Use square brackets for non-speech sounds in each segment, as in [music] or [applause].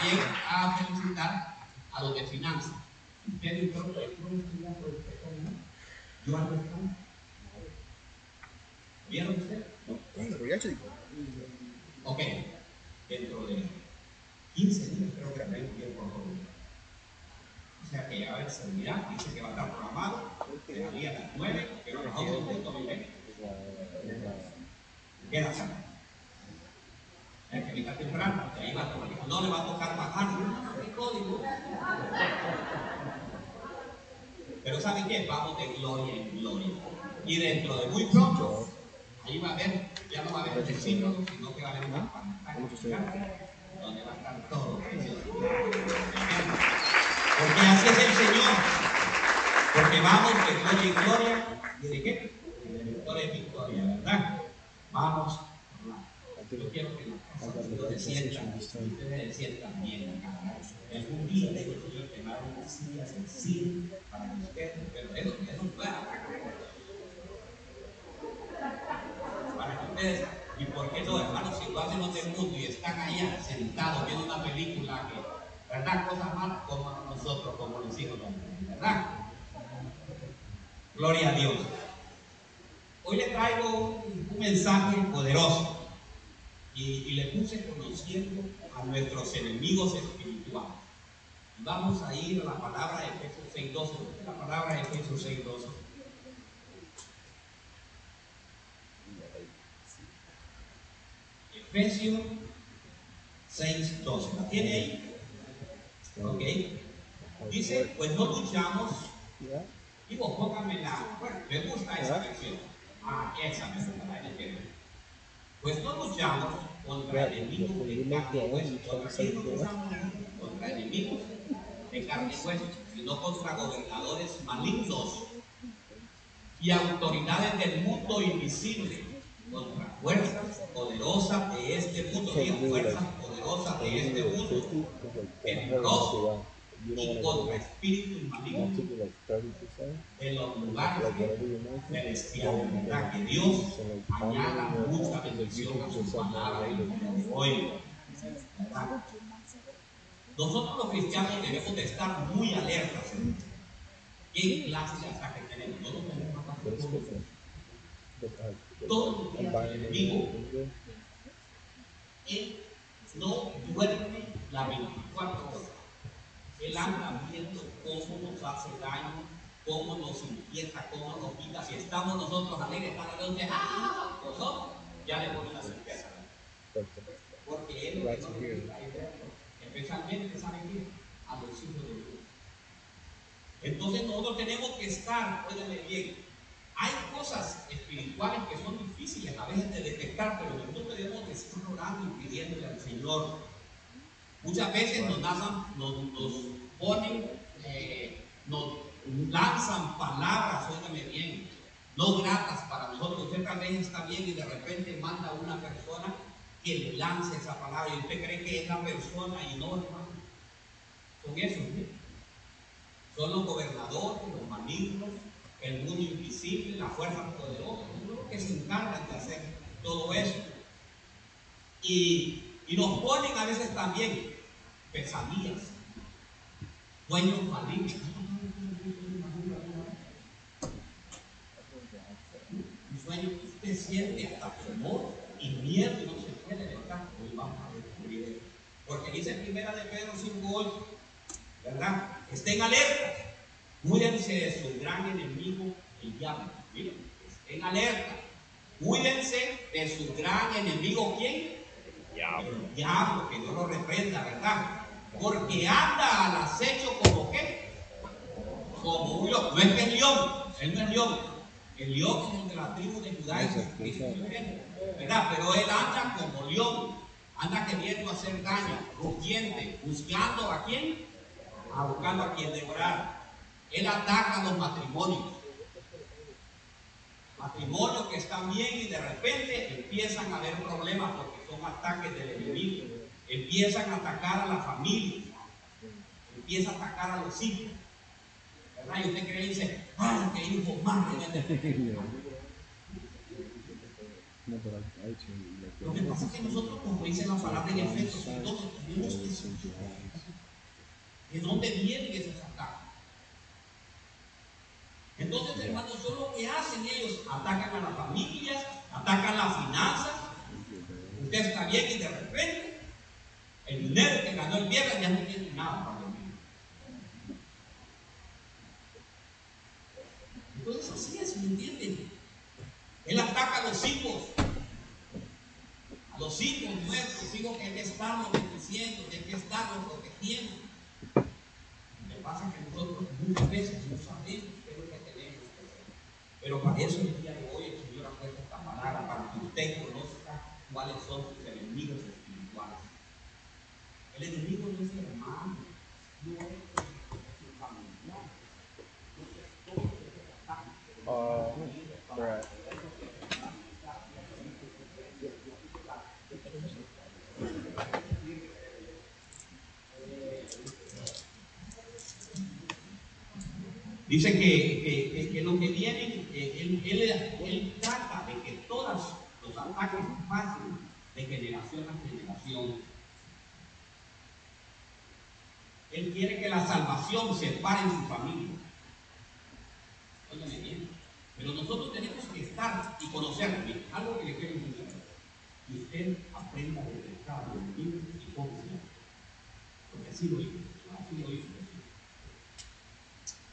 también a felicitar a los de finanzas. Creo que yo algo están. ¿Vieron ustedes? Ok, dentro de 15 días creo que tenemos que ir por todo. O sea que ya va a seguridad, dice que va a estar programado, que a las 9, que no El venga temprano, que ahí va a tomar, no le va a tocar bajar el código. Pero ¿saben qué? Vamos de gloria en gloria. Y dentro de muy pronto, ahí va a haber, ya no va a haber vecinos, sino que va a haber una pantalla donde va a estar todo Porque así es el Señor. Porque vamos de gloria en gloria. ¿Y de qué? De victoria en victoria, ¿verdad? Vamos yo quiero que ustedes sientan, ustedes sientan bien Es un día de que te va a dar unas sillas sencillas para ustedes, pero eso, eso no Para que ustedes, y por qué no, hermanos, si lo hacen los del y están allá sentados viendo una película que, ¿verdad? Cosas más como nosotros, como los hijos, ¿verdad? Gloria a Dios. Hoy le traigo un mensaje poderoso y, le puse conociendo a nuestros enemigos espirituales. Vamos a ir a la palabra de Efesios 6.12. La palabra de Efesios 6.12. Efesios 6.12. ¿La tiene ahí? Ok. Dice, pues no luchamos. Y vos póngame la. Bueno, me gusta esa versión. Ah, esa me gusta la pues no luchamos contra enemigos de carne y hueso. no luchamos contra enemigos de carne y hueso, sino contra gobernadores malignos y autoridades del mundo invisible, contra fuerzas poderosas de este mundo, y fuerzas poderosas de este mundo, peligrosas y contra espíritus malignos en los lugares celestiales. ¿Verdad? Que Dios añada mucha bendición a su palabra hoy. Nosotros los cristianos debemos de estar muy alertas. ¿Qué clase de ataque tenemos? No tenemos ataque todos los enemigo él no duerme la 24 horas. Él anda viendo cómo nos hace daño, cómo nos inquieta, cómo nos quita. Si estamos nosotros alegres, para donde ¡ah! nosotros ya le ponemos la certeza. Porque él no especialmente, ¿saben qué? A los hijos de Dios. Entonces nosotros tenemos que estar, óyeme bien, hay cosas espirituales que son difíciles a veces de detectar, pero nosotros debemos estar orando y pidiéndole al Señor Muchas veces nos, nos, ponen, eh, nos lanzan palabras, óigame bien, no gratas para nosotros. Usted tal vez está bien y de repente manda a una persona que le lance esa palabra y usted cree que es la persona y no, hermano. Son esos, Son los gobernadores, los malignos, el mundo invisible, las fuerzas poderosas, que se encargan de hacer todo eso. Y y nos ponen a veces también pesadillas, sueños malignos. Un sueño que usted siente hasta temor y miedo y no se puede levantar. Hoy vamos a descubrir Porque dice primera de Pedro 5.8, ¿verdad? Estén alerta. Cuídense de su gran enemigo, el diablo. Miren, estén alerta. Cuídense de su gran enemigo, ¿quién? El diablo, que no lo reprenda, ¿verdad? Porque anda al acecho como qué? Como un león. No es que es león, él no es león. El león es de la tribu de Judá ¿verdad? Pero él anda como león, anda queriendo hacer daño, rugiente, buscando a quién? A buscando a quien devorar. Él ataca a los matrimonios matrimonios que están bien y de repente empiezan a haber problemas porque son ataques del enemigo. Empiezan a atacar a la familia, empieza a atacar a los hijos. ¿Verdad? Y usted cree y dice, ¡ay, qué hijo más! [laughs] Lo que pasa es que nosotros, como dice la palabra en Efesios, entonces tenemos que ¿De dónde vienen esos ataques? Entonces, hermanos, son lo que hacen ellos. Atacan a las familias, atacan las finanzas. Usted está bien y de repente el dinero que ganó el viernes ya no tiene nada para dormir. Entonces así es, ¿me entienden? Él ataca a los hijos, a los hijos nuestros, hijos que hay que estarnos bendiciendo, que hay que protegiendo. Lo que pasa es que nosotros muchas veces no sabemos qué es lo que tenemos que hacer. Pero para eso el día de hoy el Señor ha puesto esta palabra para que usted conozca cuáles son sus enemigos espirituales. El enemigo no es hermano, no es familiar. Uh, right. Dice que, que, lo que viene, él, él, trata de que todos los ataques pasen de generación a generación. Él quiere que la salvación se pare en su familia. Óyeme bien. Pero nosotros tenemos que estar y conocer algo que le quiero decir. Que usted aprenda del pecado, del y hipocresía. Porque así lo hizo. Así lo hizo.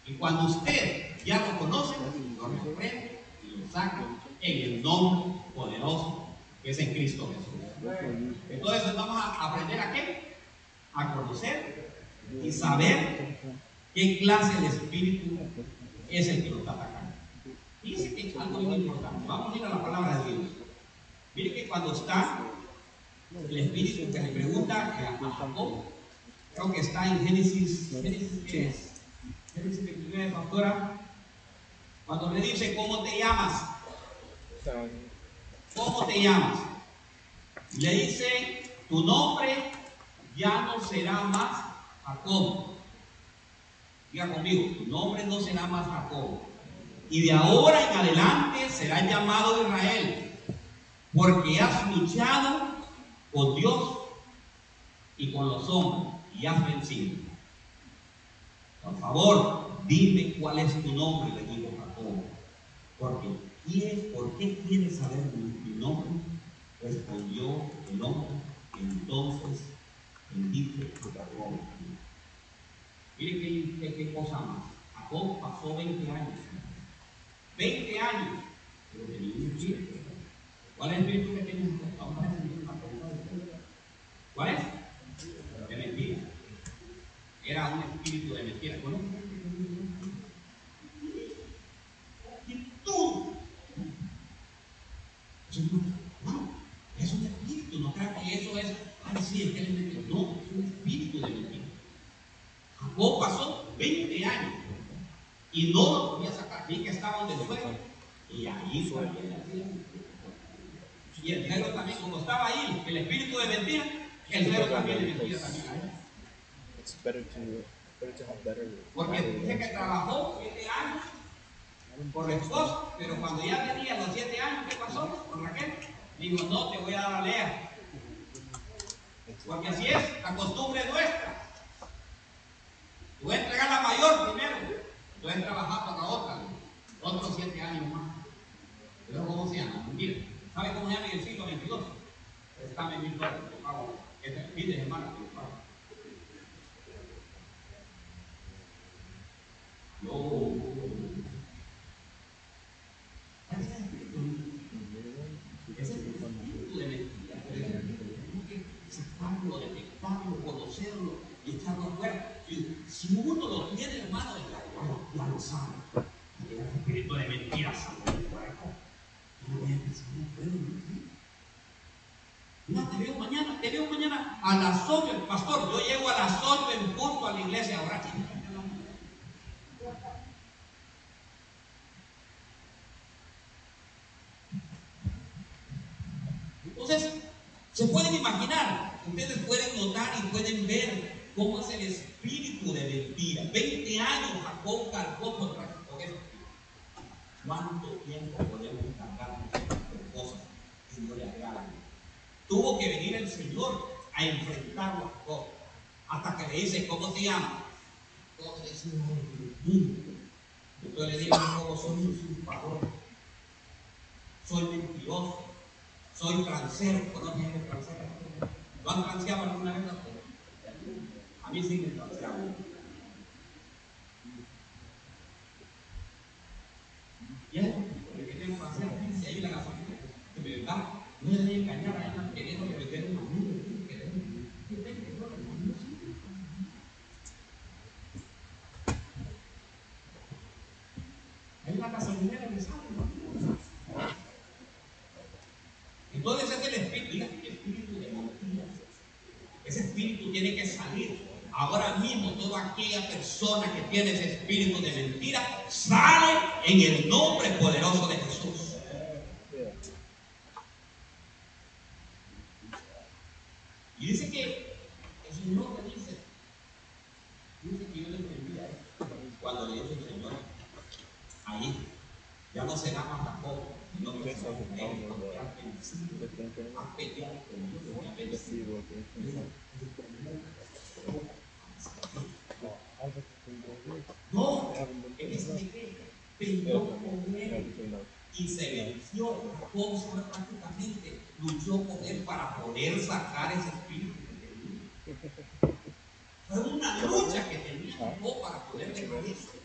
Y cuando usted ya lo conoce, lo reprende y lo saca en el nombre poderoso que es en Cristo Jesús. Entonces vamos a aprender a qué? A conocer y saber qué clase de espíritu es el que lo está atacando. Fíjense que es algo muy importante. Vamos a ir a la palabra de Dios. Mire que cuando está el espíritu que le pregunta a creo que está en Génesis, Génesis dice pastora, cuando le dice, ¿cómo te llamas? ¿Cómo te llamas? Le dice, tu nombre ya no será más Jacob. Diga conmigo, tu nombre no será más Jacob. Y de ahora en adelante será llamado Israel, porque has luchado con Dios y con los hombres y has vencido. Por favor, dime cuál es tu nombre, le dijo Jacob. Porque, ¿por qué quieres saber mi, nombre? Respondió el hombre. Entonces bendice a Jacob. Mire qué, qué, cosa más. Jacob pasó 20 años. 20 años. Pero tenía un espíritu. ¿Cuál es el espíritu que tiene ¿Cuál es? De mentira era un espíritu de mentira. ¿Conoce? tú. No, es un espíritu, no creo que eso es, ay, sí, es que él es No, es un espíritu. Jacob pasó 20 años y no lo podía sacar, ni que estaba donde fue. Y ahí fue Y el cero también, como estaba ahí, el espíritu de mentira, el cero también de mentira también. Porque dice que trabajó siete años por esposo, pero cuando ya tenía los siete años, ¿qué pasó con Raquel? Digo, no, te voy a dar a Lea. Porque así es, la costumbre nuestra. Voy a entregar la mayor primero. Voy a trabajar para otra, otros siete años más. Pero ¿cómo se llama? Mira, ¿sabe cómo se llama en el siglo XXII? Préstame mil dólares, por favor. Este fin de semana, por favor. No. Ese es el espíritu de mentira. Tenemos que sacarlo, detectarlo, conocerlo y echarlo fuera. Si uno lo tiene, hermano, ya, lo sabe. El espíritu de mentira sale por acá. No voy a pensar, no puedo mentir. No, te veo mañana, te veo mañana a las 8, pastor, yo llego a las 8 en punto a la iglesia ahora. Entonces, se pueden imaginar, ustedes pueden notar y pueden ver cómo es el de mentira. 20 años Jacob cargó contra esto. ¿Cuánto tiempo podemos cargar con cosas que si no le agrada. Tuvo que venir el Señor a enfrentarlo a Jacob. Hasta que le dice, ¿cómo te llamas? Jacob le dice, Entonces le digo, Jacob, soy un usurpador, soy mentiroso, soy transero. ¿Conoces el transero? ¿Lo han transeado alguna vez? A mí sí me transearon. Y es porque tenemos que hacer, y ahí la gasolina, que de verdad, no se debe engañar a ella queriendo que meter un amigo, que deben, que deben, que no, no, Hay una gasolinera que sale. Entonces es el espíritu, el espíritu de mentira. Ese espíritu tiene que salir. Ahora mismo toda aquella persona que tiene ese espíritu de mentira sale en el nombre poderoso de Jesús. Y dice que el Señor le dice, dice que yo le entendí a él cuando le dice el Señor, ahí ya no será más tampoco, sino que será un rey, porque ha vencido, ha peleado conmigo y ha vencido. No, él es que peleó con él y se venció. Jacob prácticamente luchó con él para poder sacar ese espíritu que tenía. Fue una lucha que tenía Jacob para poder dejar eso.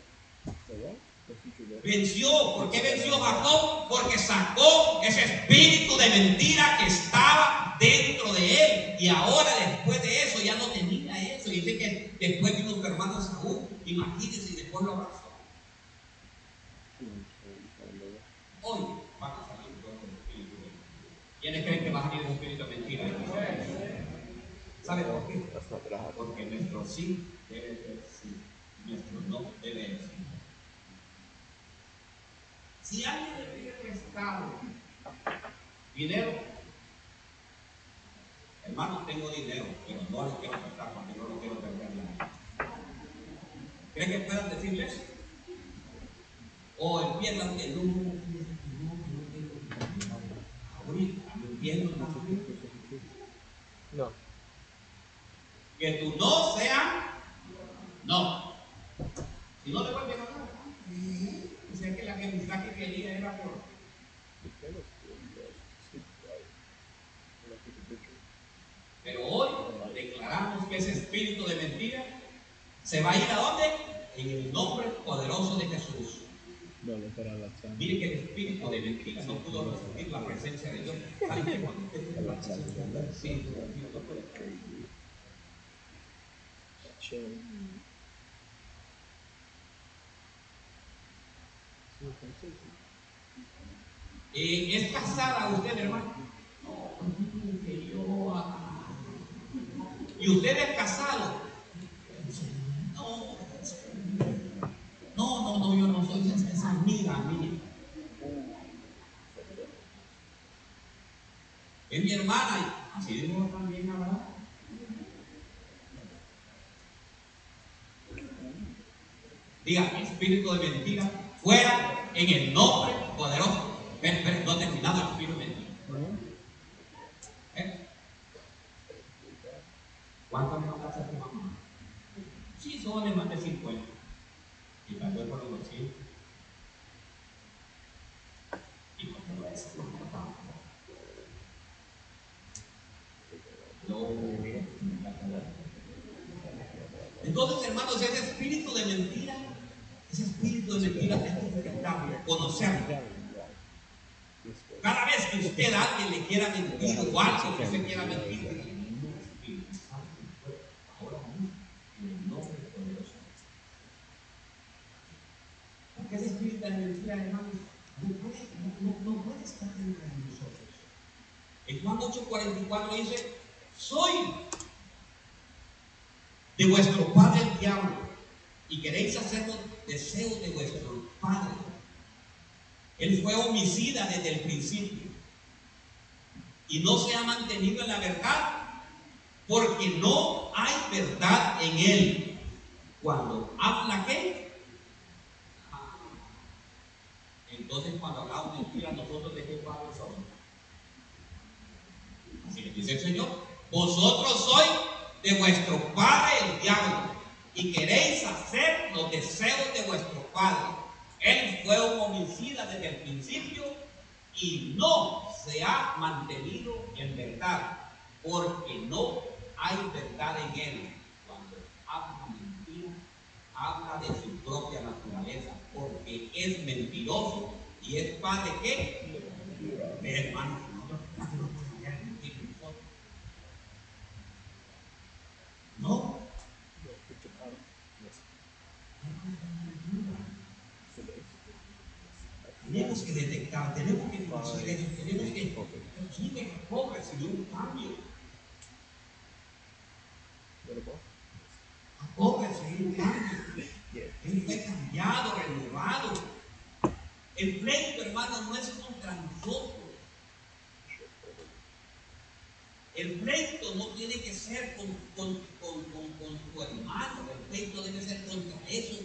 Venció. ¿Por qué venció Jacob? Porque sacó ese espíritu de mentira que estaba dentro de él. Y ahora después de eso ya no tenía eso. Y dice que después vino su hermano Saúl. Imagínense, y después lo abrazó. Hoy van a salir todos los espíritus de mentira. ¿Quiénes creen que va a salir un espíritu de mentira? ¿Sabe por qué? Porque nuestro sí debe ser sí. Nuestro no debe ser sí. Si alguien le pide prestado dinero, hermano, tengo dinero, pero no le quiero prestar porque no lo quiero perder nada. ¿Creen que puedan decirle eso? O empiezan no, no, no, no dinero. Ahorita, no entiendo nada. No. Que tu no sea no. Si no le vuelves a hablar, o sea que la amistad que quería era por. Pero hoy declaramos que ese espíritu de mentira se va a ir a dónde? En el nombre poderoso de Jesús. Mire que el espíritu de mentira no pudo recibir la presencia de Dios. ¿Saben qué? Cuando usted tiene la presencia de Dios, sí, no puede creer. Eh, ¿Es casada usted, hermano? No, yo. ¿Y usted es casado? No, no, no, yo no soy esa, esa amiga mía. Es mi hermana así también ahora. Espíritu de mentira, fuera en el nombre poderoso. Ven, no terminado el espíritu de mentira. ¿Eh? ¿Cuánto me mandaste a tu mamá? Sí, solo le mandé 50. Y cayó por los bolsillos. Y cuando lo es, no Entonces, hermanos, ese espíritu de mentira, ese espíritu de mentira es enfrentarlo, conocerlo. Cada vez que usted a alguien le quiera mentir o algo que usted quiera mentir, dígale, "No, Espíritu Santo, ahora mismo, en el nombre poderoso de Jesús". Porque ese espíritu de mentira, hermanos, no puede, no, no- puede estar dentro de nosotros. En Juan 8:44 dice, soy de vuestro padre el diablo y queréis hacer los deseos de vuestro padre. Él fue homicida desde el principio y no se ha mantenido en la verdad porque no hay verdad en él. Cuando habla qué? Entonces cuando hablamos mentira nosotros de qué padre somos. dice el Señor, vosotros sois de vuestro padre el diablo y queréis hacer los deseos de vuestro padre. Él fue un homicida desde el principio y no se ha mantenido en verdad, porque no hay verdad en él. Cuando habla mentira, habla de su propia naturaleza, porque es mentiroso y es padre que de hermano. No, tenemos que detectar, tenemos que conocer tenemos que pobre recibió un cambio. Jacob recibió un cambio. Él fue cambiado, renovado. El pleito, hermano, no es contra nosotros. El pleito no tiene que ser con, con, con, con, tu hermano, el pleito debe ser contra esos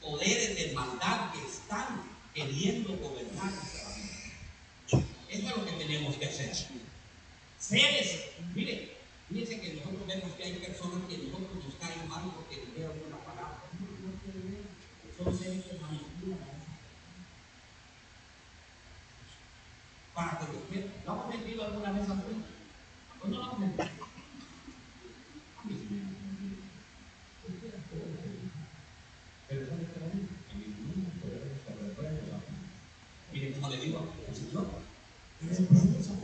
poderes de maldad que están queriendo gobernar nuestra vida. Eso es lo que tenemos que hacer. Seres, mire, fíjense que nosotros vemos que hay personas que nosotros nos caen mal porque dijeron una palabra. Son seres que manipulan para que usted, ¿lo hemos mentido alguna vez a ¿O no lo hemos mentido? Pero Miren cómo le digo al Señor, eres precioso.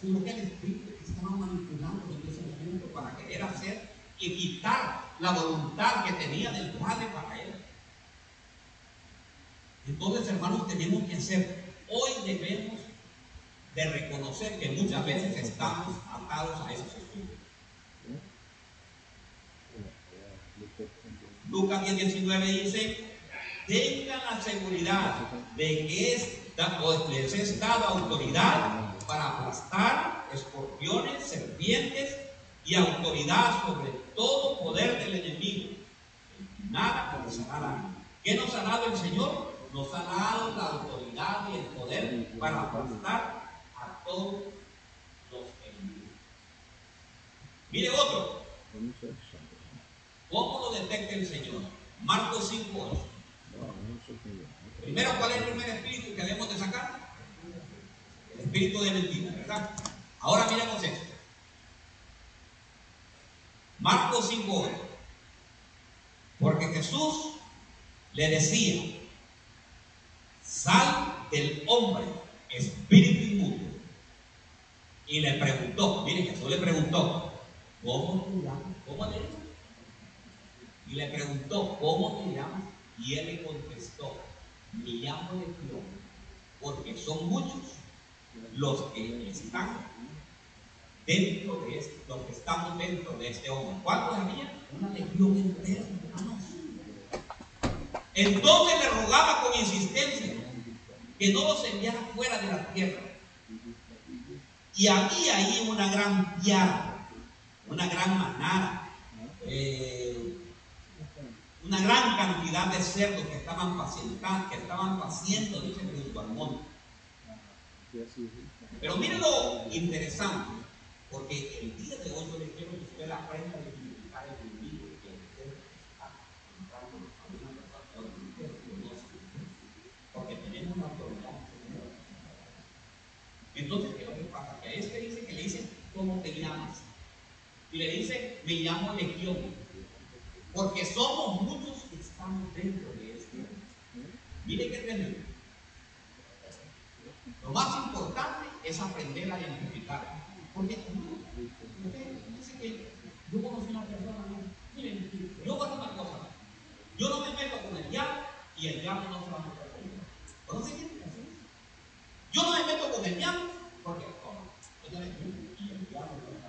Sino que el Espíritu que estaba manipulando en ese momento para querer hacer y quitar la voluntad que tenía del Padre para él. Entonces, hermanos, tenemos que hacer, hoy debemos de reconocer que muchas veces estamos atados a esos estudios. Lucas 10, 19 dice, tengan la seguridad de que es, les es dada autoridad para aplastar escorpiones, serpientes y autoridad sobre todo poder del enemigo. Nada hará daño. ¿Qué nos ha dado el Señor? Nos ha dado la autoridad y el poder para aplastar a todos los enemigos. Mire otro. ¿Cómo lo detecta el Señor? Marcos 5, Primero, ¿cuál es el primer espíritu que debemos de sacar? El espíritu de mentira, ¿verdad? Ahora miremos esto. Marcos 5, Porque Jesús le decía, sal del hombre, espíritu inmundo. Y le preguntó, miren, Jesús le preguntó, ¿cómo te llamas? ¿Cómo te llamas? Y le preguntó, ¿cómo te llamas? Y él le contestó, me llamo legión, porque son muchos los que están dentro de este, los que estamos dentro de este hombre. ¿Cuántos había? Una legión entera, Entonces le rogaba con insistencia que no los enviara fuera de la tierra. Y había ahí una gran piara, una gran manada. Eh, una gran cantidad de cerdos que estaban pacientando, que estaban paciendo, dice junto monte. Pero miren lo interesante, porque el día de hoy yo le quiero que usted aprenda a identificar el enemigo que usted está encontrando a una persona que usted conoce, porque tenemos una autoridad. Entonces, ¿qué es lo que pasa? Que a este dice que le dice, ¿cómo te llamas? Y le dice, me llamo Legión. Porque somos muchos que estamos dentro de este. Mire qué tremendo. Lo más importante es aprender a identificar. Porque usted dice que yo conocí una persona, miren, yo voy a una cosa. Yo no me meto con el diablo y el diablo no se va a meter conmigo. ¿Conoce quién? Yo no me meto con el diablo porque, oh, y el diablo no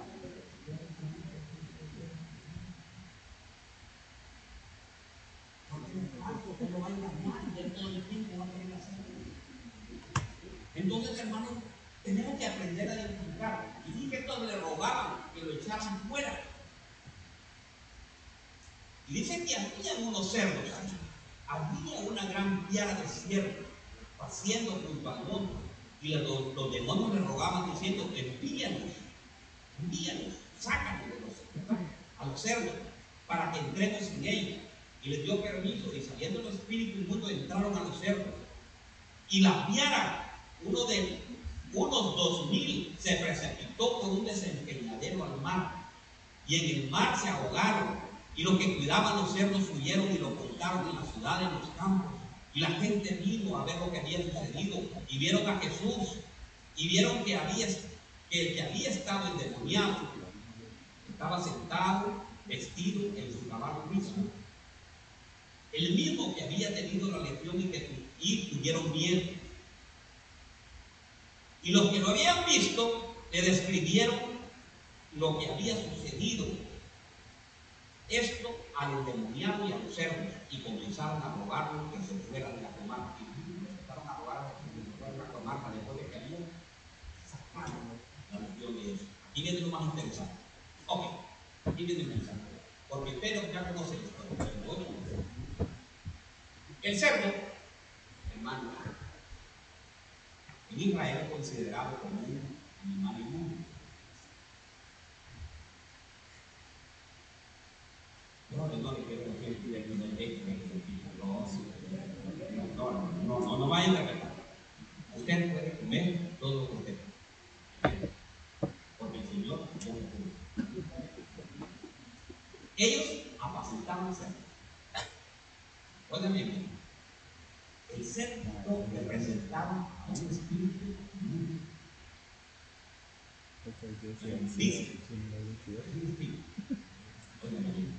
Entonces, hermanos, tenemos que aprender a identificar. Y dije estos le rogaban que lo echaran fuera. Y dice que había unos cerdos. Había una gran piara de ciervos paseando junto al monte. Y los, demonios le rogaban diciendo, envíanos, envíanos, sácanos de los, a los cerdos para que entremos en ellos. Y les dio permiso y saliendo los espíritus inmundos entraron a los cerdos. Y la piara, uno de unos dos mil, se precipitó por un desempeñadero al mar. Y en el mar se ahogaron. Y los que cuidaban los cerdos huyeron y lo contaron en la ciudad, en los campos. Y la gente vino a ver lo que había sucedido y vieron a Jesús y vieron que había que el que había estado endemoniado estaba sentado, vestido en su caballo mismo. El mismo que había tenido la legión y que y tuvieron miedo. Y los que lo habían visto le describieron lo que había sucedido. Esto al endemoniado y a los cerdos, y comenzaron a rogarle que se fueran de la comarca. Y empezaron a rogar que se fueran de la comarca después de que habían sacado la legión de eso. Aquí viene lo más interesante. Ok, aquí viene lo interesante. Porque Pedro ya conoce la historia. pero El cerdo, hermano, Israel considerado como un animal inmundo. No, no, quiero decir que no no, no, no, no vaya a interpretar. Usted puede comer todo lo que usted. Porque el Señor no lo Ellos apacentaban cerdo. Oigan bien, el cerdo representaba a un espíritu inmundo. Dice, es un espíritu. Oigan bien.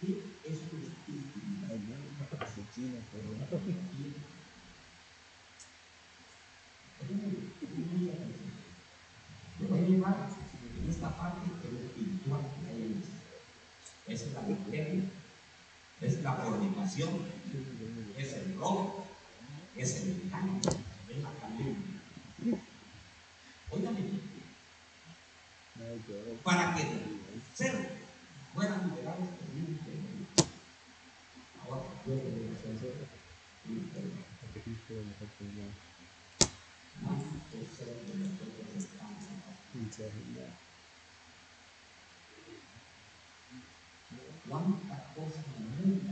¿Qué es un espíritu Te voy a llevar en esta parte espiritual. Es la es la es el robo, es el la calumnia. Óigame bien. Para que ser fueran liberados. Ahora, yo te voy a hacer ¿Cuántos seres de nosotros estamos acá? ¿Cuántas cosas estamos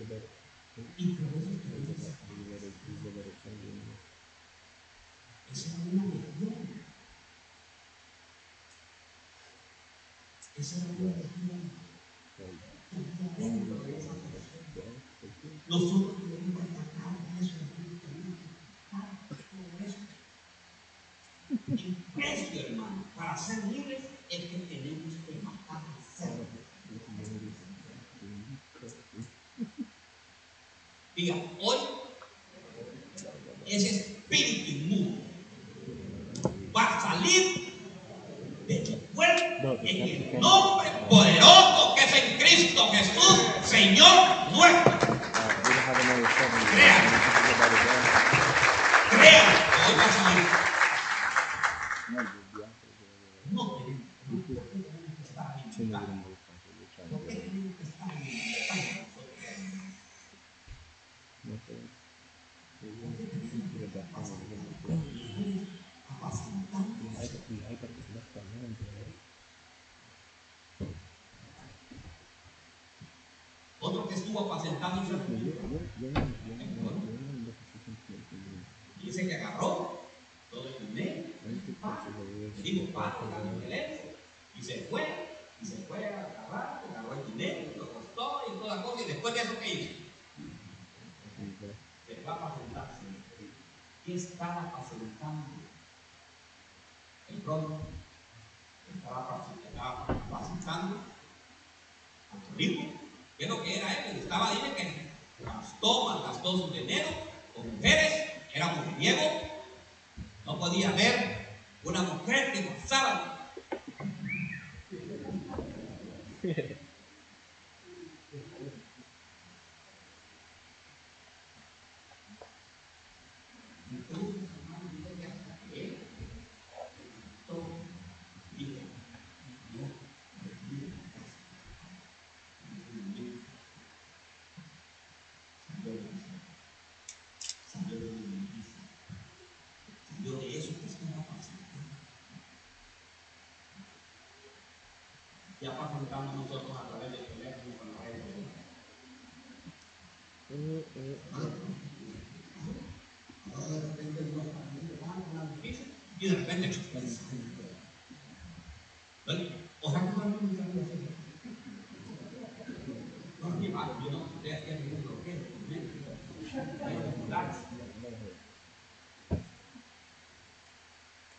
Y por eso te digo, esa es una legión. Esa es una legión. Dentro de kann ich schon. Estaba diciendo que gastó, malgastó su dinero con mujeres, era mujeriego, no podía ver una mujer que pasara. Entonces, hermano, dice que hasta que él todo dijo, yo me fui de la casa. Ya pasamos nosotros a través del teléfono con la de repente una noticia y de repente bloqueo,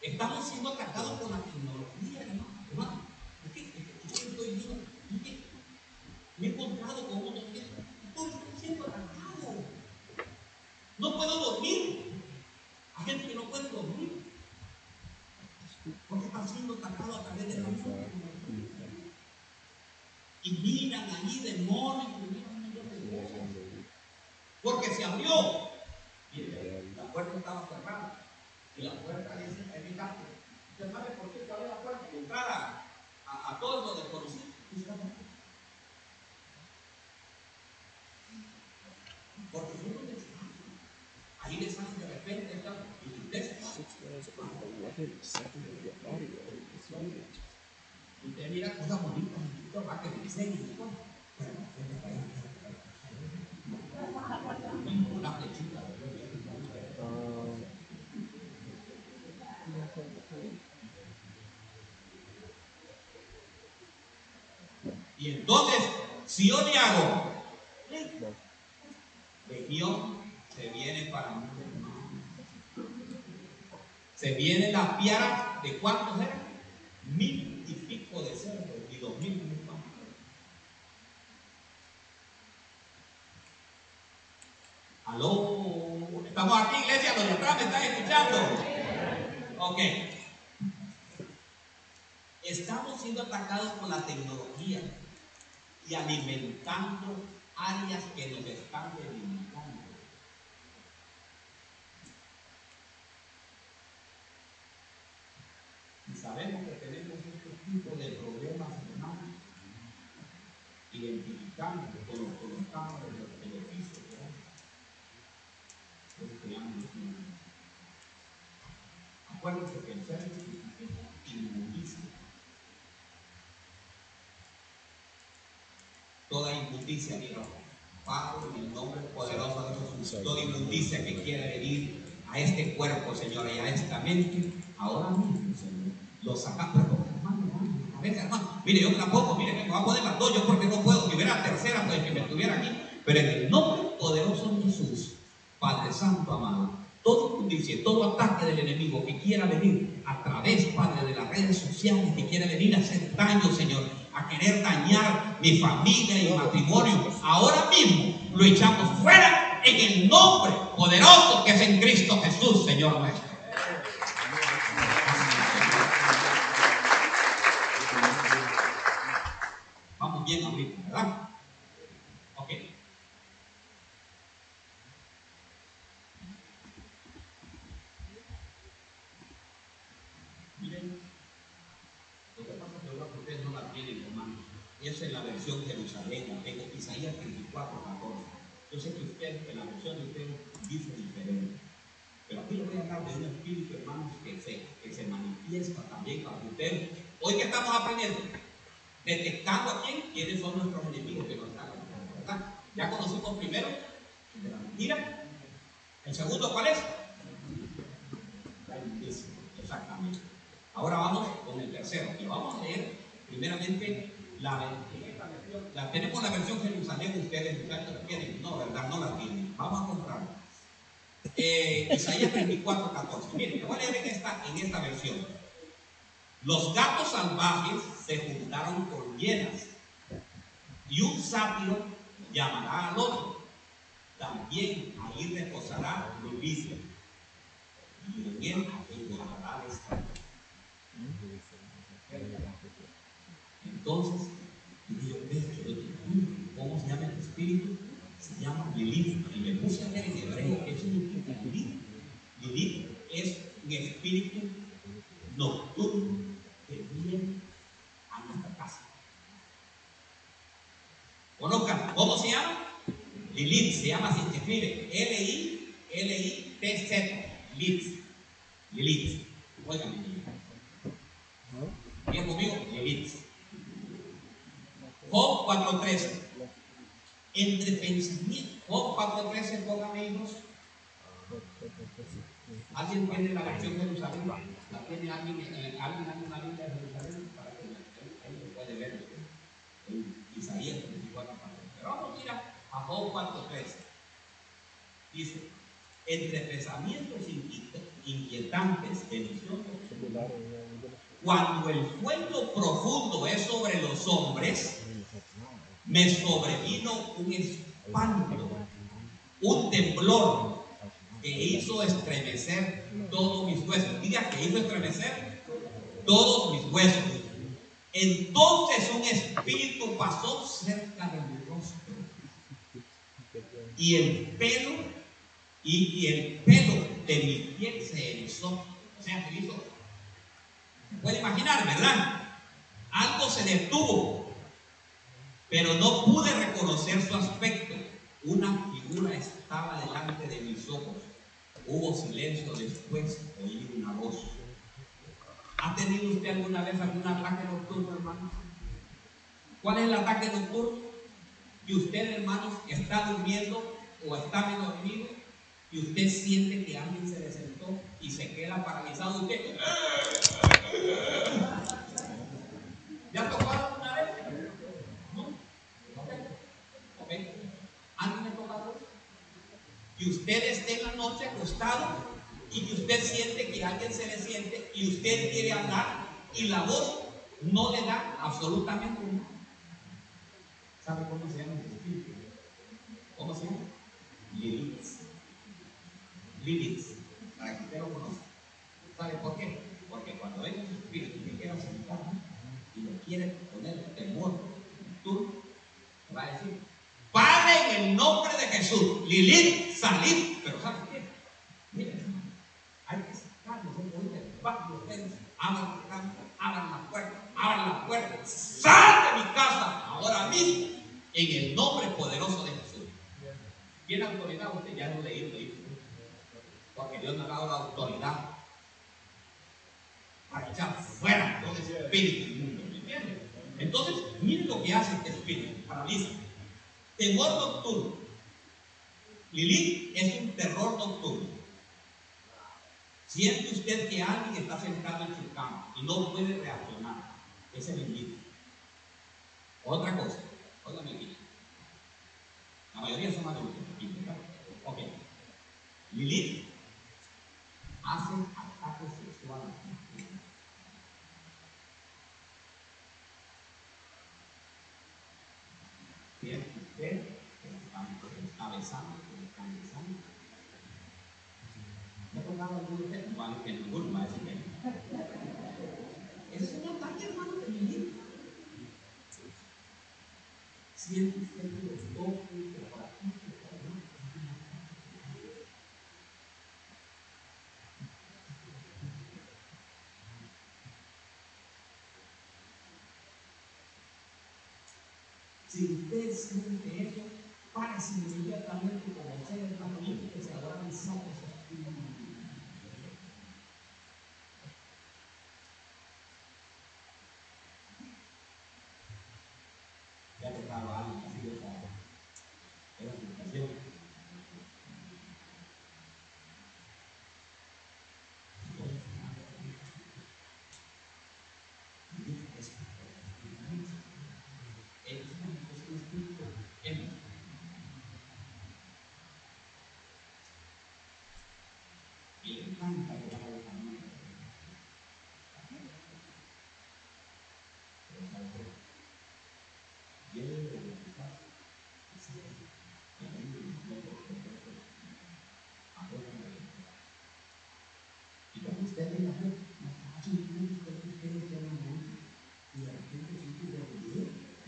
Estamos siendo atacados por la tecnología, hermano. hermano. Es que, es que yo estoy viendo, es que me he encontrado con uno que estoy siendo atacado. No puedo dormir. Hay gente que no puede dormir. Porque está siendo atacado a través de la tecnología. Y miran Porque se abrió. Mire, la puerta estaba cerrada. Y la puerta dice, en mi casa. ¿Usted sabe por qué se abre la puerta? Y entrar a, a, a todo lo desconocido. Y se abre. Porque los descansos. Ahí salen de repente esta y usted mira cosas bonitas, va le enseñan y. Pero no, vete para allá. Una flechita. Um, Y entonces, si yo le hago, legión se viene para mí. Se viene la piara de cuántos eran? Mil y pico de cerdos y dos mil mil más. Aló, estamos aquí, iglesia, los de atrás me están escuchando. Ok. Estamos siendo atacados por la tecnología y alimentando que nos están delimitando. Y sabemos que tenemos este tipo de problemas, hermanos, identificando, con los colocamos en los beneficios, ¿verdad? Pues creamos un- Acuérdense que el ser significa inmundicia. Toda inmundicia, mira, Padre, en el nombre poderoso de Jesús, toda inmundicia que quiera venir a este cuerpo, Señor, y a esta mente, ahora mismo, Señor, lo sacamos, pero hermano, a veces, hermano, mire, yo tampoco, mire, me voy a poner las dos, yo porque no puedo, si hubiera la tercera, pues que me estuviera aquí, pero en el nombre poderoso de Jesús, Padre Santo amado, todo inmundicia, todo ataque del enemigo que quiera venir a través, Padre, de las redes sociales, que quiera venir a hacer daño, Señor, querer dañar mi familia y mi matrimonio, ahora mismo lo echamos fuera en el nombre poderoso que es en Cristo Jesús, Señor nuestro. Vamos bien ahorita, ¿verdad? Ok. Miren, lo que pasa es que ahora ustedes no la tienen, hermanos. Esa es la versión Jerusalén, la tengo Isaías 34, 14. Yo sé que usted, en la versión de ustedes, dice diferente. Pero aquí le voy a hablar de un espíritu, hermanos, que se, que se manifiesta también para usted. Hoy que estamos aprendiendo, detectando a quién, quiénes son nuestros enemigos que nos están atacando, ¿verdad? Ya conocimos primero el de la mentira. El segundo, ¿cuál es? La injusticia, exactamente. Ahora vamos con el tercero, y vamos a leer primeramente la. Tenemos la versión Jerusalén, ustedes la tienen, no, verdad, no la tienen. Vamos a comprarla. Eh, Isaías 24, 14. Miren, le voy a leer en esta, en esta versión. Los gatos salvajes se juntaron con hienas, y un sátiro llamará al otro. También ahí reposará Lupicia, y en él encontrará descanso. Entonces, dije yo, "Ve, yo dije, "Mm, ¿cómo se llama este espíritu? Se llama Lilith. Y me puse a ver en hebreo qué significa Lilith. Lilith es un espíritu nocturno que viene a nuestra casa. Conozcan, ¿cómo se llama? Lilith, se llama así, se escribe L-I-L-I-T-Z, Lilith. Lilith. Oigan. ¿Bien conmigo? Lilith. Job 4.13. Entre pensamientos. Job 4.13, póngame hijos. ¿Alguien tiene la versión de Jerusalén? ¿La tiene alguien, eh, alguien, alguien, alguien de Jerusalén? Para que ahí lo puede ver Isaías 24. Pero vamos a ir a Job 4.13. Dice, entre pensamientos inquietantes, deliciosos, cuando el sueño profundo es sobre los hombres, me sobrevino un espanto, un temblor que hizo estremecer todos mis huesos. Diga que hizo estremecer todos mis huesos. Entonces un espíritu pasó cerca de mi rostro y el pelo y, el pelo de mi piel se erizó. O sea, se hizo. Puede imaginar, ¿verdad? Algo se detuvo, pero no pude reconocer su aspecto. Una figura estaba delante de mis ojos. Hubo silencio después, oí una voz. ¿Ha tenido usted alguna vez algún ataque nocturno, hermano? ¿Cuál es el ataque nocturno? y usted, hermanos, está durmiendo o está medio dormido y usted siente que alguien se le sentó y se queda paralizado. Usted. ¿Ya tocado una vez? ¿No? Ok. ¿Alguien le tocado? Y usted esté en la noche acostado y que usted siente que alguien se le siente y usted quiere hablar y la voz no le da absolutamente nada. ¿Sabe cómo se llama el espíritu? ¿Cómo se llama? Lilith. Lilith. Para que usted lo conozca. ¿Sabe por qué? Porque cuando hay un espíritu que quiere sentar y lo quiere poner temor, tú va a decir, Padre en el nombre de Jesús, Lilith, salid. Pero ¿sabe qué? Miren, hay que sacarlos barrio, ustedes abran la casa, abran la puerta, abran la puerta, sal de mi casa ahora mismo en el nombre poderoso de Jesús. ¿Tiene autoridad? Usted ya lo leí, leí. Porque Dios nos ha dado la autoridad para echar fuera todo ese espíritu inmundo. ¿Me entiende? Entonces, miren lo que hace este espíritu. Paraliza. Temor nocturno. Lilith es un terror nocturno. Siente usted que alguien está sentado en su cama y no puede reaccionar. Ese es Lilith. Otra cosa. Óigame aquí. La mayoría son adultos. Ok. Lilith hace ataques sexuales. Bien, usted está besando, está besando. ¿Me ha tocado alguno de ustedes? No, que ninguno va a decir que Es un ataque, hermano, de Lilith siente usted los dos por aquí, Si usted siente eso, párese inmediatamente como ser el hermano que se habrá pensado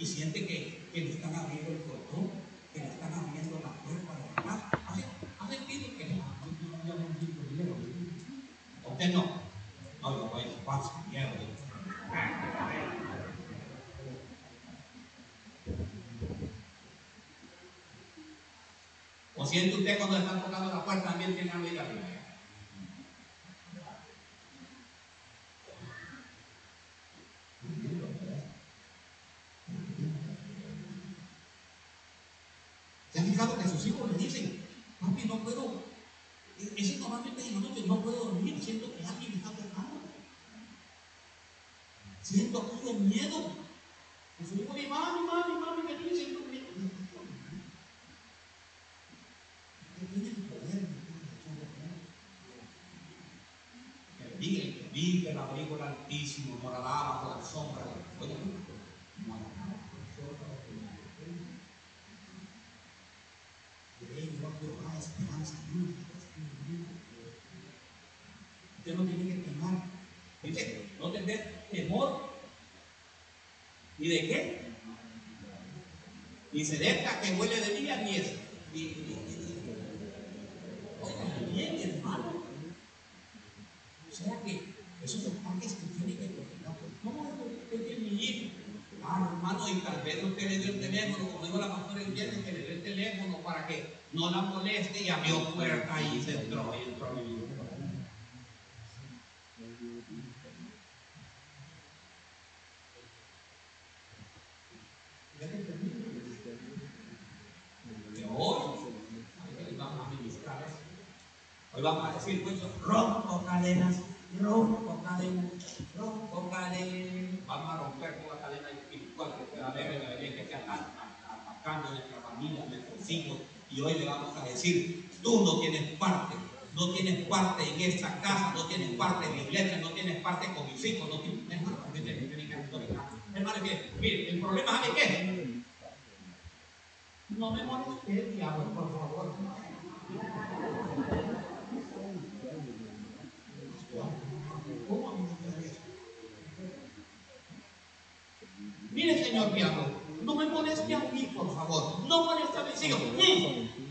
y siente que, le están abriendo el portón, que le están abriendo la puerta de la casa. Hace tiene que no, yo no entiendo dinero. Usted no. No, yo voy a. O siente usted cuando le están tocando la puerta también tiene hambre arriba. ¿Se han fijado que sus hijos le dicen, papi, no puedo, ese normalmente en la noche no puedo dormir, siento que alguien me está tocando. Siento aquello miedo. Y su hijo dice, mami, mami, mami, me dice, siento miedo. Que tienen poder que bendiga el que vive el abrigo del Altísimo, morará bajo la sombra del fuego. Morará bajo la sombra del fuego. De él no habrá esperanza nunca. Usted no tiene que temar. Dice, no tener temor. ¿Y de qué? Y se deja que huele de día ni es. Oigan bien, hermano. O sea que esos ataques que tiene que proteger. ¿Cómo es que mi hijo? Ah, hermano, y tal vez usted le dio el teléfono, como dijo la pastora el viernes, que le dio el teléfono para que no la moleste y abrió puerta y se entró y entró a mi vida. Que hoy, hoy vamos a ministrar eso. Hoy vamos a decir, pues, rompo cadenas, rompo cadenas, rompo cadenas. Vamos a romper toda cadena espiritual que la vida que esté atacando a nuestra familia, a nuestros hijos. Y hoy le vamos a decir, tú no tienes parte, no tienes parte en esta casa, no tienes parte en la iglesia, no tienes parte con mis hijos, no tienes, hermano, mire, el problema es qué. No me moleste, diablo, por favor. ¿Cómo a mí no me eso? Mire, señor diablo, no me moleste a mí, por favor. No moleste a mis hijos. Mm.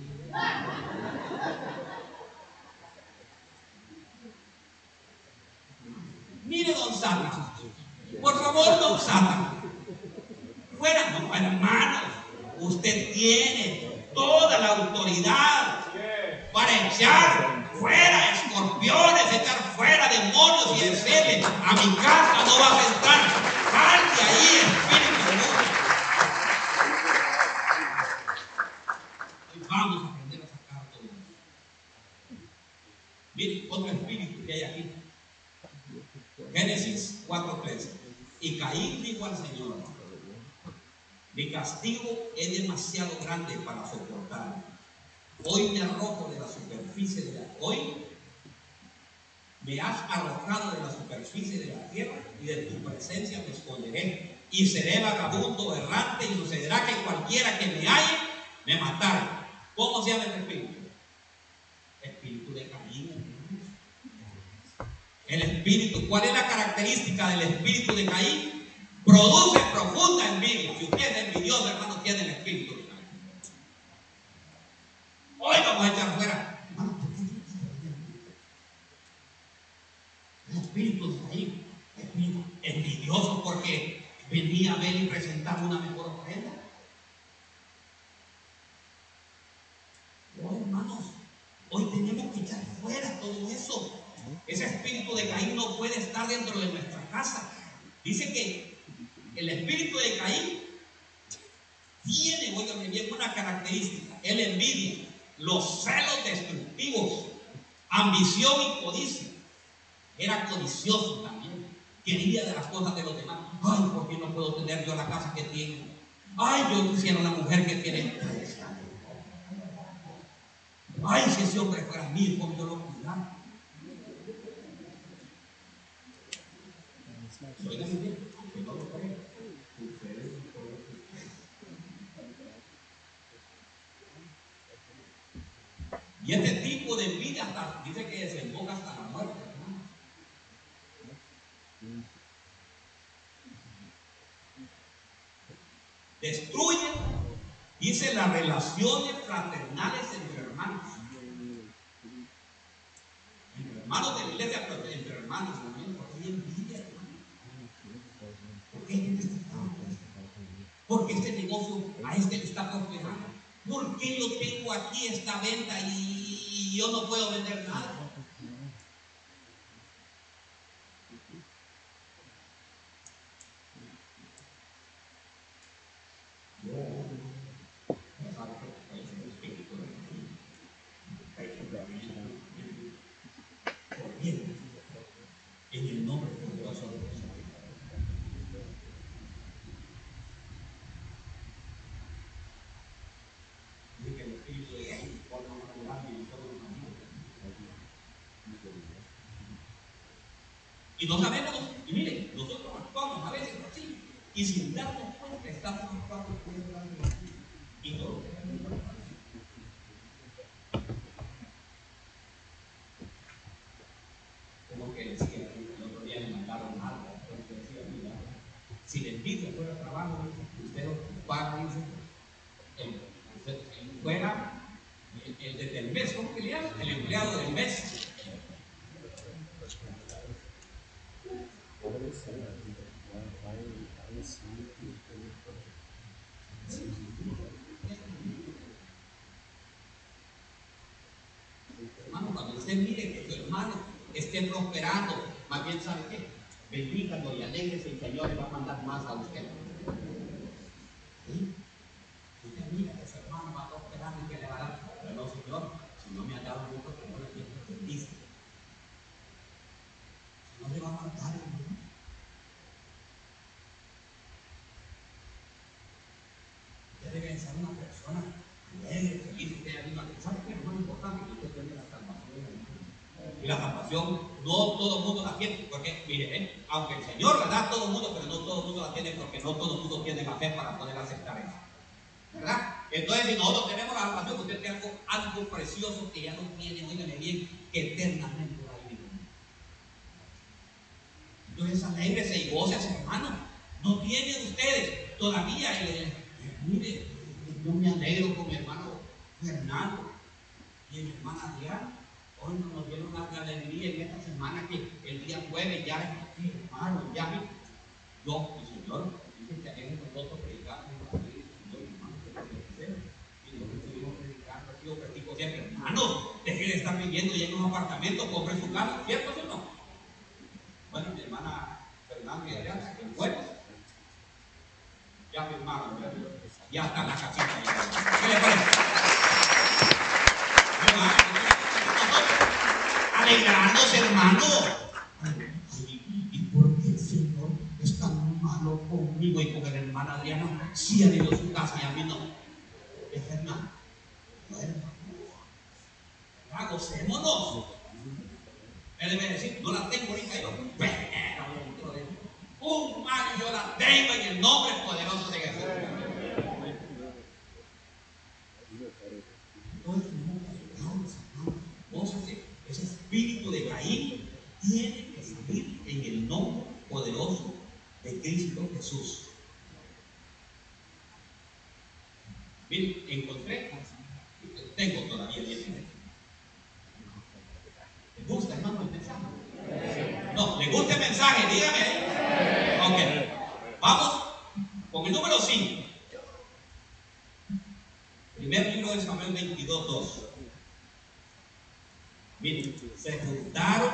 Mire, don Sata. Por favor, don Sata. Fuera, no, hermanos. Usted tiene toda la autoridad para echar fuera escorpiones, echar fuera demonios y decirle, a mi casa no vas a entrar. Salte ahí, espíritu inmundo. Y vamos a aprender a sacar todo eso. Miren, otro espíritu que hay aquí. Génesis 4.13. Y Caín dijo al Señor, mi castigo es demasiado grande para soportar. Hoy me arrojo de la superficie de la hoy me has arrojado de la superficie de la tierra y de tu presencia y seré vagabundo errante y sucederá que cualquiera que me halle me matará. ¿Cómo se llama el espíritu? Espíritu de Caín. El espíritu, ¿cuál es la característica del espíritu de Caín? Produce profunda envidia. Si usted es envidioso, hermano, tiene el espíritu de Caín. Hoy vamos a echar fuera. Hermano, ¿por qué tiene que ser El espíritu de Caín, espíritu envidioso porque venía a ver y presentar una mejor ofrenda. Oh, hermanos, hoy tenemos que echar fuera todo eso. Ese espíritu de Caín no puede estar dentro de nuestra casa. Dice que el espíritu de Caín tiene, oiganme bien, una característica, el envidia, los celos destructivos, ambición y codicia. Era codicioso también, quería de las cosas de los demás. Ay, ¿por qué no puedo tener yo la casa que tiene? Ay, yo quisiera una mujer que tiene. Ay, si ese hombre fuera mío, como yo lo cuidara. Y este tipo de envidia hasta, dice que desemboca hasta la muerte. hermano. Destruye, dice, las relaciones fraternales entre hermanos. Entre hermanos de la iglesia, pero entre hermanos también, porque hay envidia, hermano. ¿Por qué hay gente que está Porque este negocio a este le está prosperando. ¿Por qué yo tengo aquí esta venta y yo no puedo vender nada? Y no sabemos, y miren, nosotros actuamos a veces así, y sin darnos cuenta estamos actuando de Dios. Y no lo tenemos en cuenta. Como que decía, el otro día le mandaron algo, que decía, mira, si le envidia fuera trabajo, usted lo paga, dice, el, el fuera el, el desde el mes, ¿cómo que le llaman? El empleado del mes. What are they saying? Why, why, why is he Hermano, cuando usted mire que su hermano esté prosperando, más bien sabe qué, bendígalo y alégrese el Señor le va a mandar más a usted. ¿Sí? Usted mira que su hermano va prosperando y que le va a dar, pero no, Señor, si no me ha dado mucho, que no le quiero que bendice. Si no le va a mandar, hermano. Usted debe ser una persona alegre, feliz, usted ha venido a pensar que es más importante que usted tenga la salvación. hermano. Y la salvación no todo el mundo la tiene, porque mire, ¿eh? aunque el Señor la da a todo el mundo, pero no todo el mundo la tiene porque no todo el mundo tiene la fe para poder aceptar eso. ¿Verdad? Entonces, si nosotros tenemos la salvación, usted tiene algo, precioso que ya no tiene, oígame bien, que eternamente va a vivir. Entonces, alégrese y goce, hermano. No tienen ustedes todavía el- mire, yo me alegro con mi hermano Fernando y mi hermana Adriana. Hoy nos dieron una alegría en esta semana que el día jueves ya, sí, hermano, ya vi. Yo, el Señor, dice que ayer nosotros predicamos en la iglesia del Señor, hermano, que lo. Y nosotros estuvimos predicando, aquí yo predico siempre, hermano, deje de estar viviendo ya en un apartamento, compre su casa, ¿cierto o no? Bueno, mi hermana Fernanda y Adriana, que bueno, ya firmaron, ya, ya está la casita. ¿Qué le parece? Bueno, Alegrándose, hermano. ¿Y por qué el Señor es tan malo conmigo y con el hermano Adriano? Sí ha ido a su casa y a mí no. Es hermano. No, hermano. Ya, gocémonos. Él debe decir, no la tengo ahorita yo. Bueno, dentro de un año yo la tengo en el nombre poderoso de Jesús. Entonces tenemos que alegrarnos, hermano. Gócese. Ese espíritu de Caín tiene que salir en el nombre poderoso de Cristo Jesús. Miren, encontré, tengo todavía 10 minutos. ¿Le gusta, hermano, el mensaje? No, ¿le gusta el mensaje? Dígame. Ok. Vamos con el número 5. Primer libro de Samuel 22, 2. Miren, se juntaron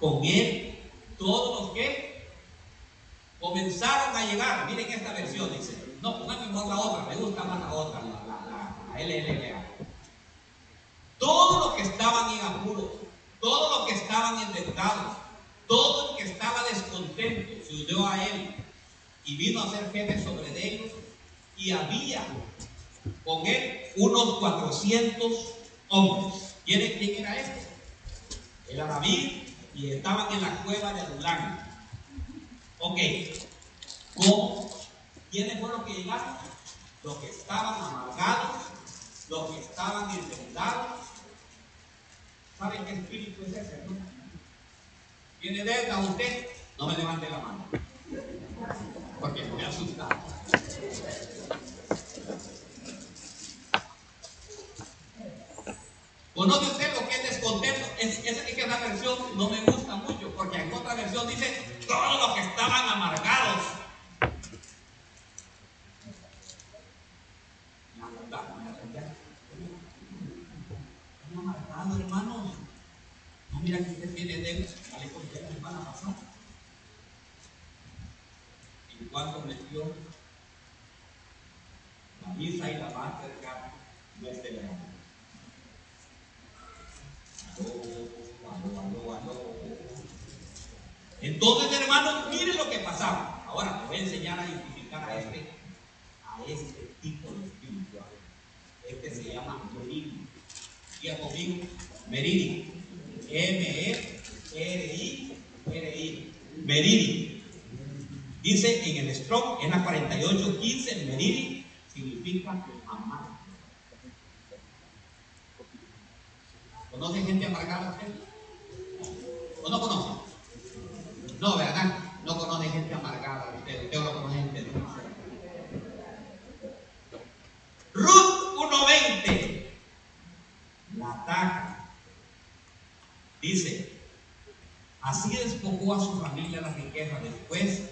con él todos los que comenzaron a llegar. Miren esta versión, dice. No, pongan mejor la otra, me gusta más la otra, la, la, la, la LLA. Todos los que estaban en apuros, todos los que estaban endeudados, todo el que estaba descontento se unió a él y vino a ser jefe sobre ellos y había con él unos 400 hombres. ¿Quién, quién era este? Era David y estaban en la cueva de Adulán. Ok, ¿cómo? ¿Quiénes fueron los que llegaron? Los que estaban amargados, los que estaban endeudados. ¿Saben qué espíritu es ese? no? ¿Tiene deuda usted? No me levante la mano. Porque me asusta. ¿Conoce usted lo que es descontento? Es, es, es que esa versión no me gusta mucho, porque en otra versión dice todos los que estaban amargados. Amargados, hermanos. No, mira que usted tiene deudas. Dale con usted la semana pasada. En cuanto metió la misa y la Mastercard, no es Entonces, hermanos, miren lo que pasaba. Ahora te voy a enseñar a identificar a este, a este tipo de espíritu. Este se llama Meridi. Diga conmigo, Meridi. M-E-R-I-R-I. Meriri. Dice en el Strong, en la 4815, Meriri significa ¿Conoce gente amargada usted? ¿O no conoce? No, ¿verdad? No conoce gente amargada usted. Usted no conoce gente dulce. Ruth 1.20 la ataca. Dice, así despojó a su familia la riqueza. Después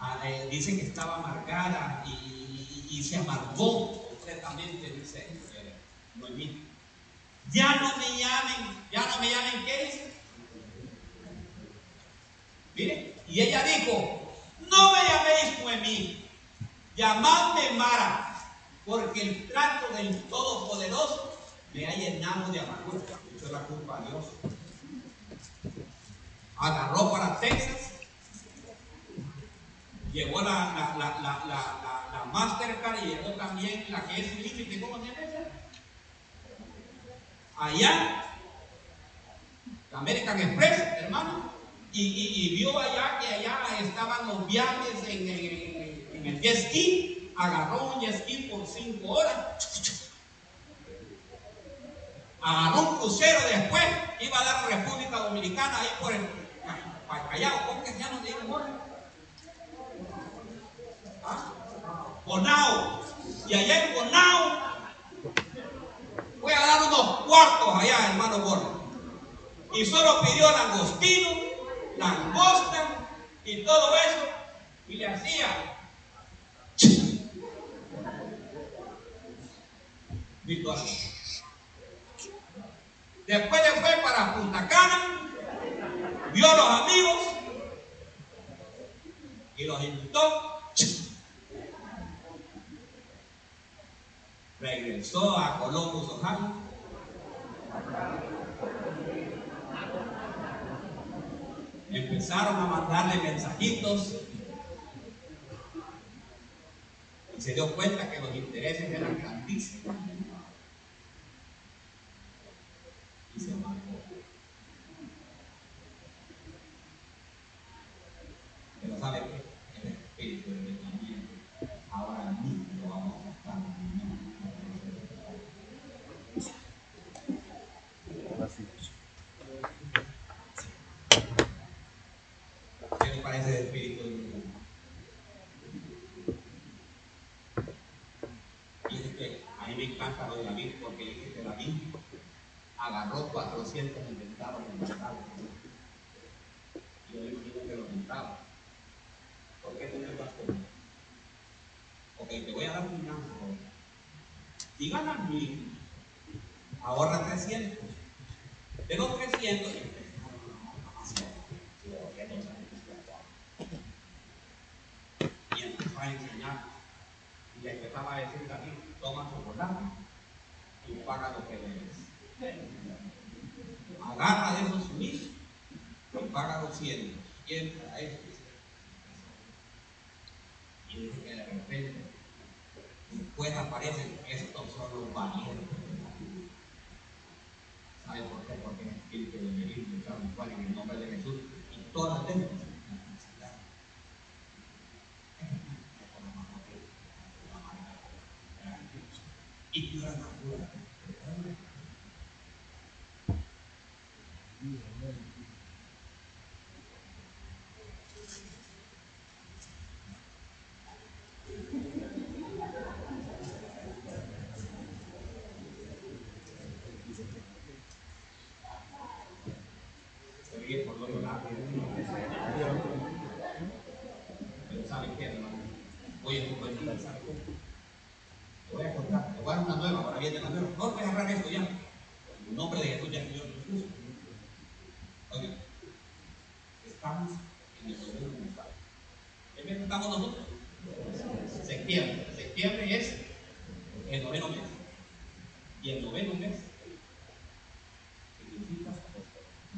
ah, eh, dice que estaba amargada y, se amargó completamente, dice eh, Noemí. Ya no me llamen, ya no me llamen, ¿qué dice? Mire, y ella dijo, no me llaméis Noemí, llamadme Mara, porque el trato del Todopoderoso me ha llenado de amargura. Eso es la culpa de Dios. Agarró para Texas, llevó la, la, la, la, la, Mastercard y llevó también la que es límite, ¿cómo se llama? Allá, American Express, hermano, y, y- vio allá que allá estaban los viajes en, en- en- el jet ski, agarró un jet ski por cinco horas, agarró un crucero después, iba a dar República Dominicana ahí por el Ca- Callao, ¿cómo llama? ¿Se llama? ¿Ah? Bonao, y allá en Bonao cuartos allá, hermano Borja. Y solo pidió langostino, langosta y todo eso. Y le hacía. Después le fue para Punta Cana, vio a los amigos y los invitó. regresó a Columbus, Ohio. Empezaron a mandarle mensajitos y se dio cuenta que los intereses eran grandísimos. Y se marcó. Pero ¿sabe qué? El espíritu de Benjamín ahora mismo lo vamos a estar Así. ¿Qué le parece el espíritu de Benjamín? Dice que a mí me encanta lo de David porque dice que David agarró 400 inventados en el mercado. Y yo digo que lo inventaba. ¿Por qué tener bastante? Ok, te voy a dar un ejemplo. Si ganas mil, ahorra 300. De los 300, y empezó a enseñar. Y le empezaba a decir David, toma chocolate y paga lo que debes. Agarra de esos mil y paga los cien. Y entra a esto. Y dice que de repente después aparecen estos son los valientes. ¿Sabe por qué? Porque el espíritu de luchar igual en el nombre de Jesús y todas las veces y pura amargura. Se ríe por lo llorar. Pero ¿sabe qué, hermano? Voy a encontrar, ¿sabe cómo? Te voy a contar, te voy a dar una nueva, ahora viene la nueva. No voy a agarrar esto ya. En nombre de Jesús ya Señor Jesús. Oiga, estamos en el segundo mes. ¿Qué estamos nosotros? Septiembre. Septiembre es el noveno mes. Y el noveno mes significa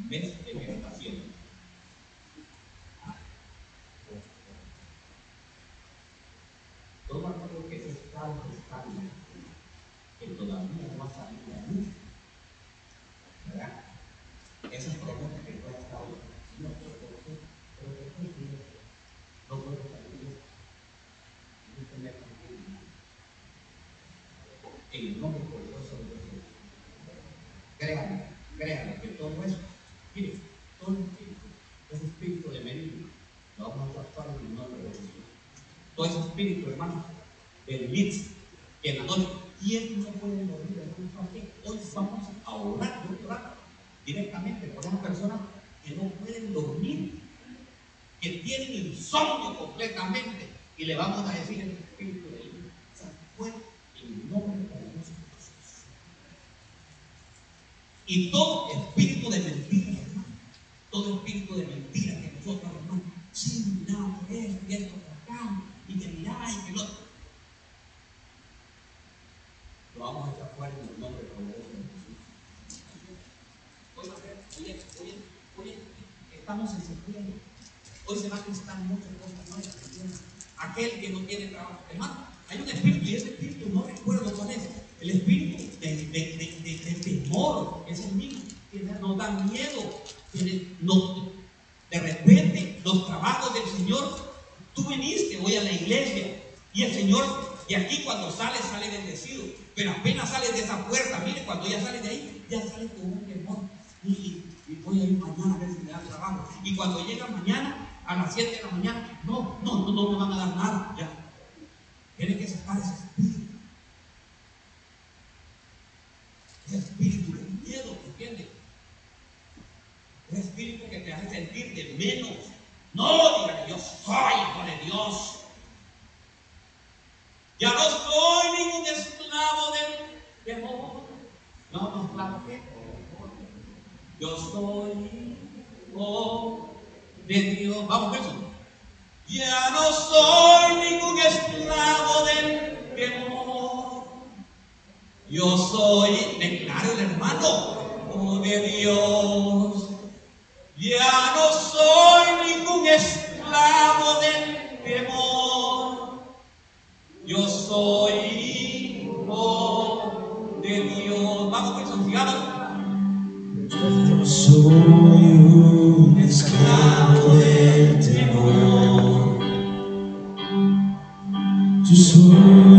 mes de gestación. Yo me acuerdo que ese estado estable que todavía no ha salido a luz, ¿verdad? Esas preguntas que tú has estado, no, pero ¿por qué? ¿Pero por qué? En el nombre poderoso de Jesús. Créanme, créanme que todo eso, mire, todo ese espíritu de Melilla, lo vamos a tratar en el nombre de Jesús. Todo ese espíritu, hermano, del que en la noche, ¿quién no puede dormir? Hoy vamos a orar, orar directamente por esas personas que no pueden dormir, que tienen insomnio completamente, y le vamos a decir el espíritu de Dios, fuera en el nombre de Jesús. Y todo espíritu de mentira, hermano, todo espíritu de mentira que nosotros, hermano, sí, mira, que esto y esto por acá, y que mirá, y que no. Lo vamos a echar fuera en el nombre poderoso de Jesús. Oye, oye, oye, oye, estamos en septiembre. Hoy se van a necesitar muchas cosas nuevas. Aquel que no tiene trabajo. Hermano, hay un espíritu y ese espíritu no recuerdo cuál es. El espíritu de, de, de, de, de temor es el mismo. Que nos da miedo. Que nos, de repente, los trabajos del Señor. Tú viniste hoy a la iglesia y el Señor de aquí cuando sales, sale bendecido. Pero apenas sales de esa puerta, mire, cuando ya sales de ahí, ya sales con un temor. Y, y voy a ir mañana a ver si me da trabajo. Llega mañana, a las 7 de la mañana, no, no, no, no me van a dar nada. Ya. Tienen que sacar ese espíritu. Ese espíritu de miedo, ¿entiendes? Ese espíritu que te hace sentir de menos. No, diga yo soy hijo de Dios. Ya no soy ningún esclavo del temor. No, no, claro que yo soy hijo de Dios. Vamos, eso. Ya no soy ningún esclavo del temor. Yo soy, declaro el hermano, de Dios. Ya no soy ningún esclavo del temor. Yo soy hijo de Dios. Vamos, eso, sigamos. Soy un esclavo Yo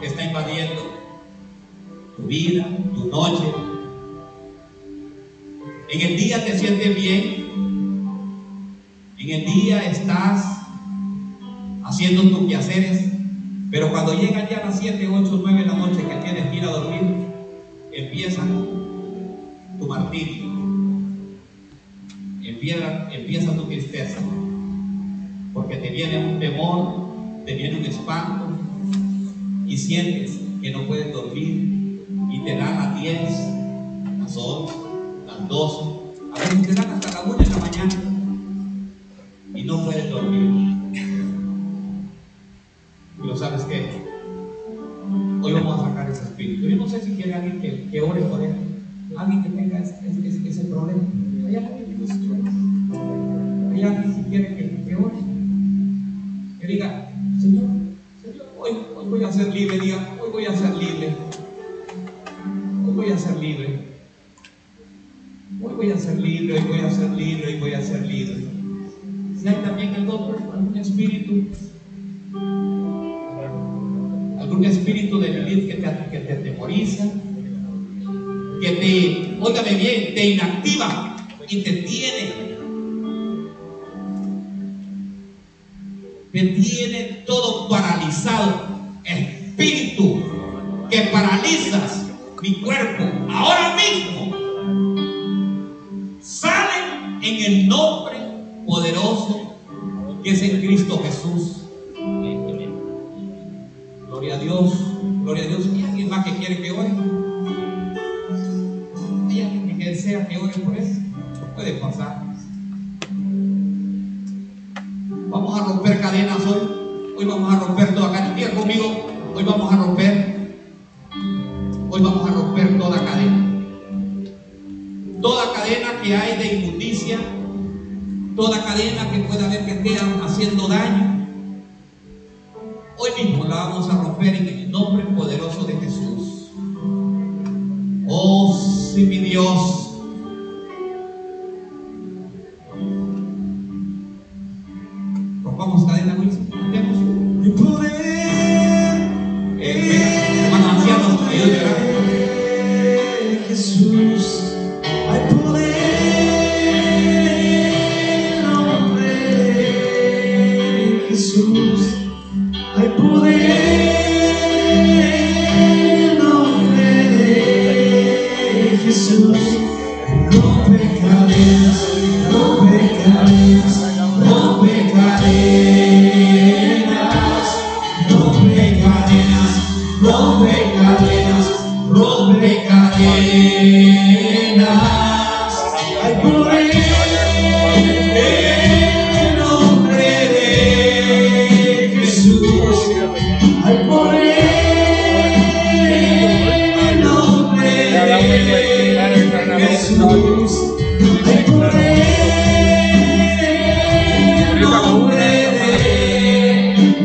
temor está invadiendo tu vida, tu noche. En el día te sientes bien. En el día estás haciendo tus quehaceres. Pero cuando llegan ya las 7, 8, 9 de la noche que tienes que ir a dormir, empieza tu martirio. Empieza, empieza tu tristeza. Porque te viene un temor, te viene un espanto y sientes que no puedes dormir y te dan las 10, las 11, las 12, a veces te dan hasta la 1 de la mañana y no puedes dormir. Pero sabes qué? Hoy vamos a sacar ese espíritu. Yo no sé si quiere alguien que, que ore por él. Alguien que tenga ese, ese- ese- problema. ¿Hay alguien? ¿Hay Señor, hoy, hoy voy a ser libre. Diga, hoy voy a ser libre. Hoy voy a ser libre, hoy voy a ser libre, hoy voy a ser libre. Si hay también el otro, algún espíritu, algún espíritu de que te, que te atemoriza, que te, óigame bien, te inactiva y te tiene. Te tiene todo paralizado. Mi cuerpo ahora mismo. Sale en el nombre poderoso que es en Cristo Jesús. Gloria a Dios, gloria a Dios. ¿Hay alguien más que quiere que ore? ¿Hay alguien que desea que ore por eso? Puede pasar. Vamos a romper cadenas hoy. Hoy vamos a romper toda cadena. Conmigo, hoy vamos a romper. Que pueda haber que esté haciendo daño.